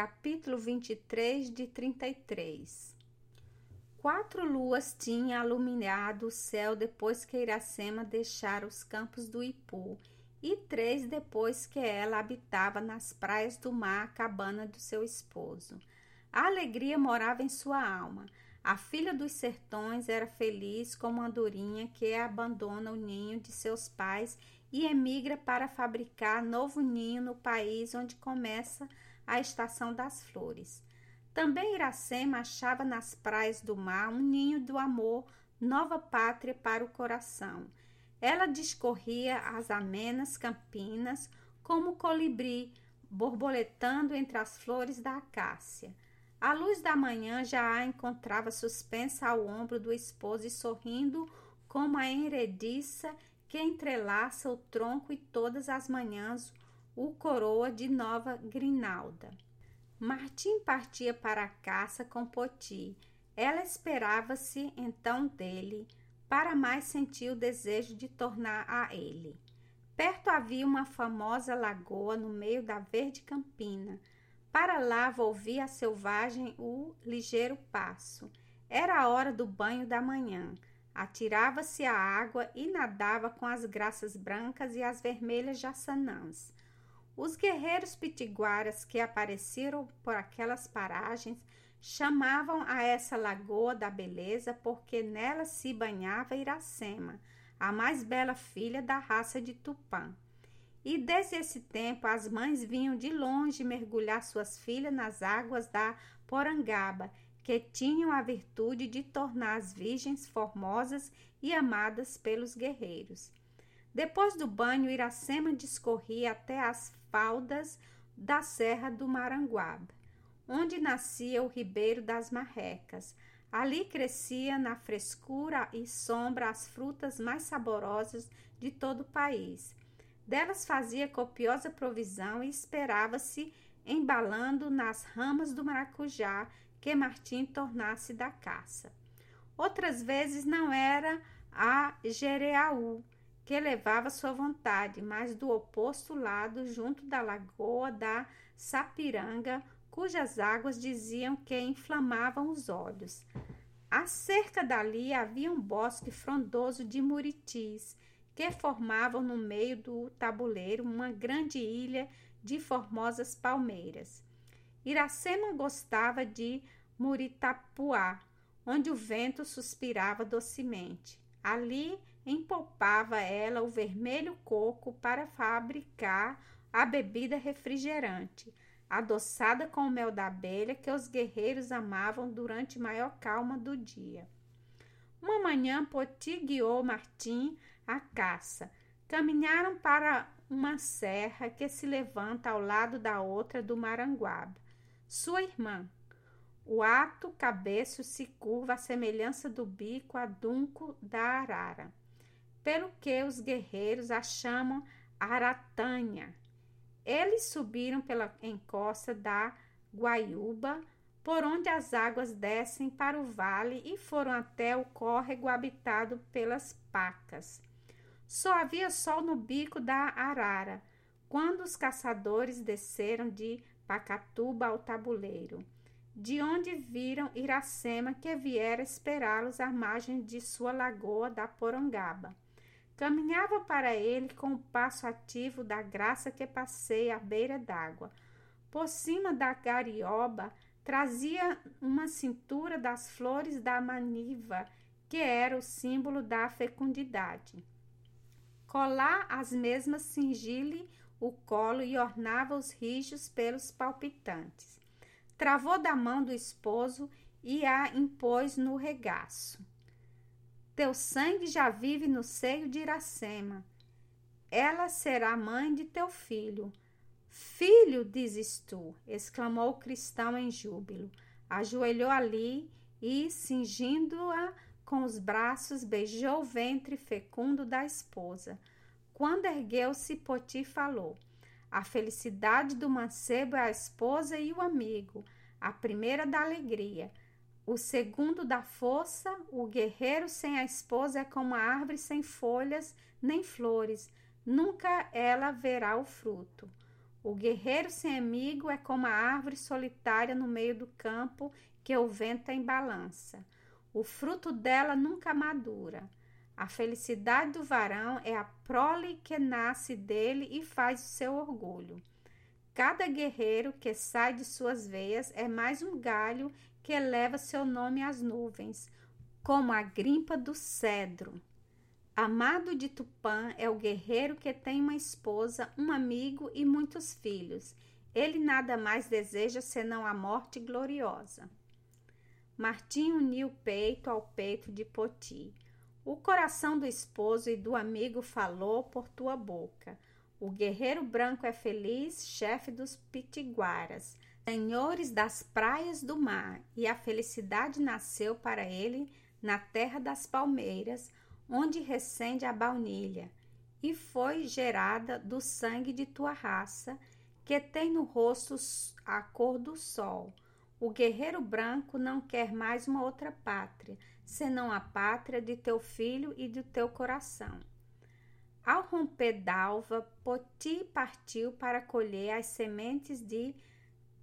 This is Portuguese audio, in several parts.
capítulo 23 de 33 Quatro luas tinha iluminado o céu depois que Iracema deixara os campos do Ipu, e três depois que ela habitava nas praias do mar a cabana do seu esposo. A alegria morava em sua alma. A filha dos sertões era feliz como a andorinha que abandona o ninho de seus pais e emigra para fabricar novo ninho no país onde começa a estação das flores. Também Iracema achava nas praias do mar um ninho do amor, nova pátria para o coração. Ela discorria as amenas campinas como colibri, borboletando entre as flores da acácia. A luz da manhã já a encontrava suspensa ao ombro do esposo e sorrindo como a enrediça que entrelaça o tronco e todas as manhãs o coroa de nova grinalda. Martim partia para a caça com Poti. Ela esperava-se então dele, para mais sentir o desejo de tornar a ele. Perto havia uma famosa lagoa no meio da verde campina. Para lá volvia a selvagem o ligeiro passo. Era a hora do banho da manhã. Atirava-se à água e nadava com as graças brancas e as vermelhas jaçanãs. Os guerreiros pitiguaras que apareceram por aquelas paragens chamavam a essa lagoa da beleza porque nela se banhava Iracema, a mais bela filha da raça de Tupã. E desde esse tempo as mães vinham de longe mergulhar suas filhas nas águas da Porangaba, que tinham a virtude de tornar as virgens formosas e amadas pelos guerreiros. Depois do banho, Iracema discorria até as faldas da Serra do Maranguaba, onde nascia o Ribeiro das Marrecas. Ali crescia na frescura e sombra as frutas mais saborosas de todo o país. Delas fazia copiosa provisão e esperava-se embalando nas ramas do maracujá que Martim tornasse da caça. Outras vezes não era a Jereaú, que levava sua vontade, mas do oposto lado, junto da lagoa da Sapiranga, cujas águas diziam que inflamavam os olhos. Acerca dali havia um bosque frondoso de muritis, que formavam no meio do tabuleiro uma grande ilha de formosas palmeiras. Iracema gostava de Muritapuá, onde o vento suspirava docemente. Ali empolpava ela o vermelho coco para fabricar a bebida refrigerante, adoçada com o mel da abelha que os guerreiros amavam durante maior calma do dia. Uma manhã, Poti guiou Martim à caça. Caminharam para uma serra que se levanta ao lado da outra do Maranguaba. Sua irmã, o ato cabeço se curva à semelhança do bico adunco da arara pelo que os guerreiros a chamam Aratanha. Eles subiram pela encosta da Guaiúba, por onde as águas descem para o vale e foram até o córrego habitado pelas pacas. Só havia sol no bico da arara, quando os caçadores desceram de Pacatuba ao tabuleiro, de onde viram Iracema que viera esperá-los à margem de sua lagoa da Porongaba. Caminhava para ele com o passo ativo da graça que passeia à beira d'água. Por cima da garioba trazia uma cintura das flores da maniva, que era o símbolo da fecundidade. Colar as mesmas cingile o colo e ornava os rijos pelos palpitantes. Travou da mão do esposo e a impôs no regaço. Teu sangue já vive no seio de Iracema. Ela será mãe de teu filho. Filho, dizes tu, exclamou o cristão em júbilo. Ajoelhou ali e, cingindo-a com os braços, beijou o ventre fecundo da esposa. Quando ergueu-se, Poti falou: A felicidade do mancebo é a esposa e o amigo, a primeira da alegria. O segundo da força, o guerreiro sem a esposa é como a árvore sem folhas nem flores, nunca ela verá o fruto. O guerreiro sem amigo é como a árvore solitária no meio do campo que o vento embalança. O fruto dela nunca madura. A felicidade do varão é a prole que nasce dele e faz o seu orgulho. Cada guerreiro que sai de suas veias é mais um galho que eleva seu nome às nuvens, como a grimpa do cedro. Amado de Tupã é o guerreiro que tem uma esposa, um amigo e muitos filhos. Ele nada mais deseja senão a morte gloriosa. Martim uniu peito ao peito de Poti. O coração do esposo e do amigo falou por tua boca. O guerreiro branco é feliz, chefe dos pitiguaras, senhores das praias do mar, e a felicidade nasceu para ele na terra das palmeiras, onde recende a baunilha, e foi gerada do sangue de tua raça, que tem no rosto a cor do sol. O guerreiro branco não quer mais uma outra pátria, senão a pátria de teu filho e do teu coração. Ao romper d'alva, Poti partiu para colher as sementes de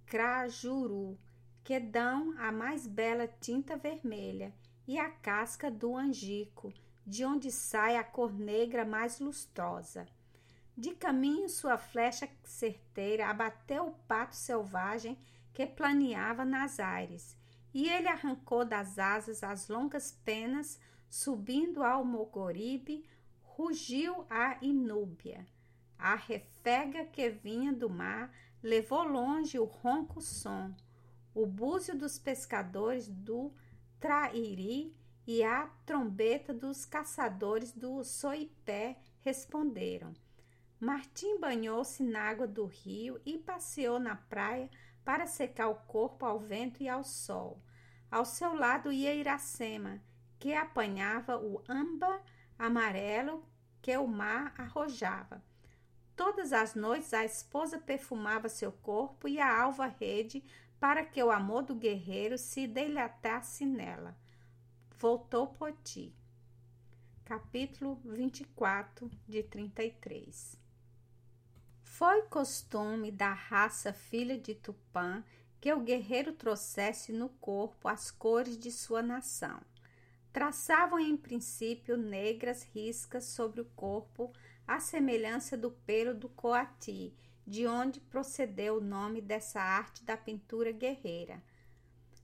crajuru, que dão a mais bela tinta vermelha, e a casca do angico, de onde sai a cor negra mais lustrosa. De caminho, sua flecha certeira abateu o pato selvagem que planeava nas aires, e ele arrancou das asas as longas penas, subindo ao Mogoribe, rugiu a inúbia. A refega que vinha do mar levou longe o ronco som. O búzio dos pescadores do Trairi e a trombeta dos caçadores do Soipé responderam. Martim banhou-se na água do rio e passeou na praia para secar o corpo ao vento e ao sol. Ao seu lado ia Iracema, que apanhava o amba amarelo que o mar arrojava. Todas as noites a esposa perfumava seu corpo e a alva rede para que o amor do guerreiro se deleitasse nela voltou Poti. Capítulo 24 de 33 Foi costume da raça filha de Tupã que o guerreiro trouxesse no corpo as cores de sua nação. Traçavam em princípio negras riscas sobre o corpo, à semelhança do pelo do coati, de onde procedeu o nome dessa arte da pintura guerreira.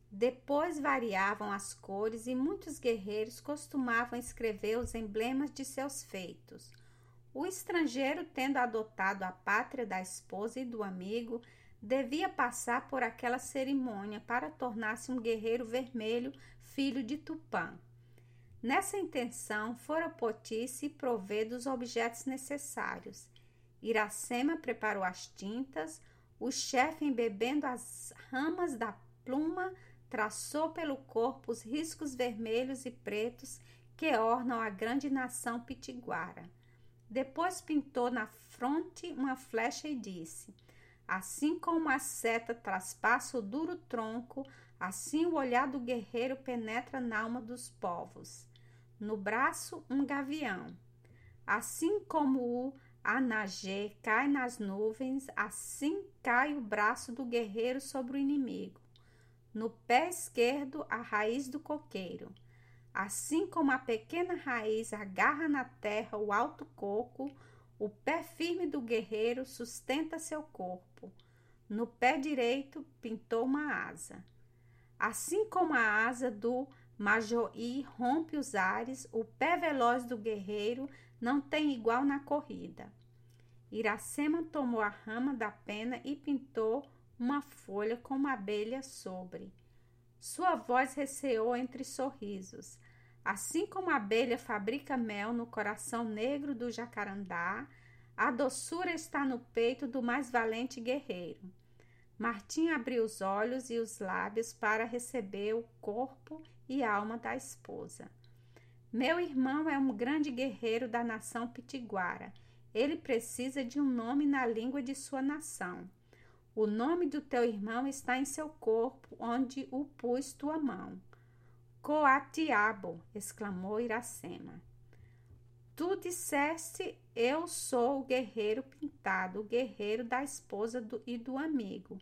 Depois variavam as cores e muitos guerreiros costumavam escrever os emblemas de seus feitos. O estrangeiro, tendo adotado a pátria da esposa e do amigo, devia passar por aquela cerimônia para tornar-se um guerreiro vermelho, filho de Tupã. Nessa intenção, fora Poti se prover dos objetos necessários. Iracema preparou as tintas, o chefe, embebendo as ramas da pluma, traçou pelo corpo os riscos vermelhos e pretos que ornam a grande nação pitiguara. Depois pintou na fronte uma flecha e disse: Assim como a seta traspassa o duro tronco, assim o olhar do guerreiro penetra na alma dos povos. No braço, um gavião. Assim como o anagê cai nas nuvens, assim cai o braço do guerreiro sobre o inimigo no pé esquerdo a raiz do coqueiro. Assim como a pequena raiz agarra na terra o alto coco, o pé firme do guerreiro sustenta seu corpo. No pé direito pintou uma asa. Assim como a asa do Majoí rompe os ares, o pé veloz do guerreiro não tem igual na corrida. Iracema tomou a rama da pena e pintou uma folha com uma abelha sobre. Sua voz receou entre sorrisos. Assim como a abelha fabrica mel no coração negro do jacarandá, a doçura está no peito do mais valente guerreiro. Martim abriu os olhos e os lábios para receber o corpo e alma da esposa. Meu irmão é um grande guerreiro da nação pitiguara. Ele precisa de um nome na língua de sua nação. O nome do teu irmão está em seu corpo, onde o pus tua mão. Coatiabo, exclamou Iracema. Tu disseste: Eu sou o guerreiro pintado, o guerreiro da esposa do, e do amigo.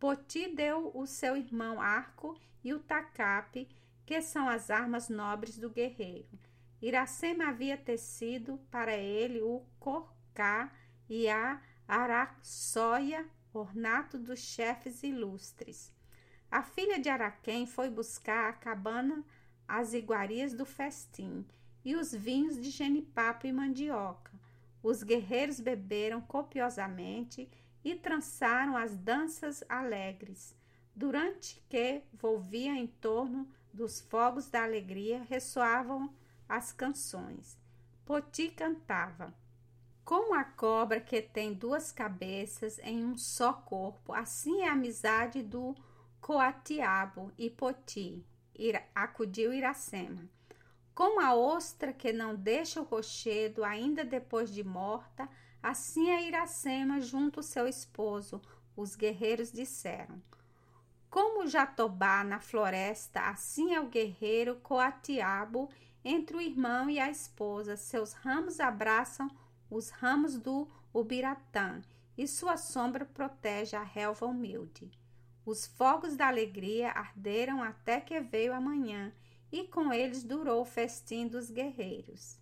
Poti deu o seu irmão arco e o tacape, que são as armas nobres do guerreiro. Iracema havia tecido para ele o corcá e a araçóia, ornato dos chefes ilustres. A filha de Araquém foi buscar a cabana as iguarias do festim e os vinhos de genipapo e mandioca. Os guerreiros beberam copiosamente e trançaram as danças alegres, durante que volvia em torno dos fogos da alegria ressoavam as canções. Poti cantava: Cobra que tem duas cabeças em um só corpo, assim é a amizade do coatiabo e Poti, acudiu Iracema. Como a ostra que não deixa o rochedo ainda depois de morta, assim é Iracema junto ao seu esposo, os guerreiros disseram. Como o jatobá na floresta, assim é o guerreiro coatiabo entre o irmão e a esposa. Seus ramos abraçam os ramos do ubiratã e sua sombra protege a relva humilde. Os fogos da alegria arderam até que veio a manhã, e com eles durou o festim dos guerreiros.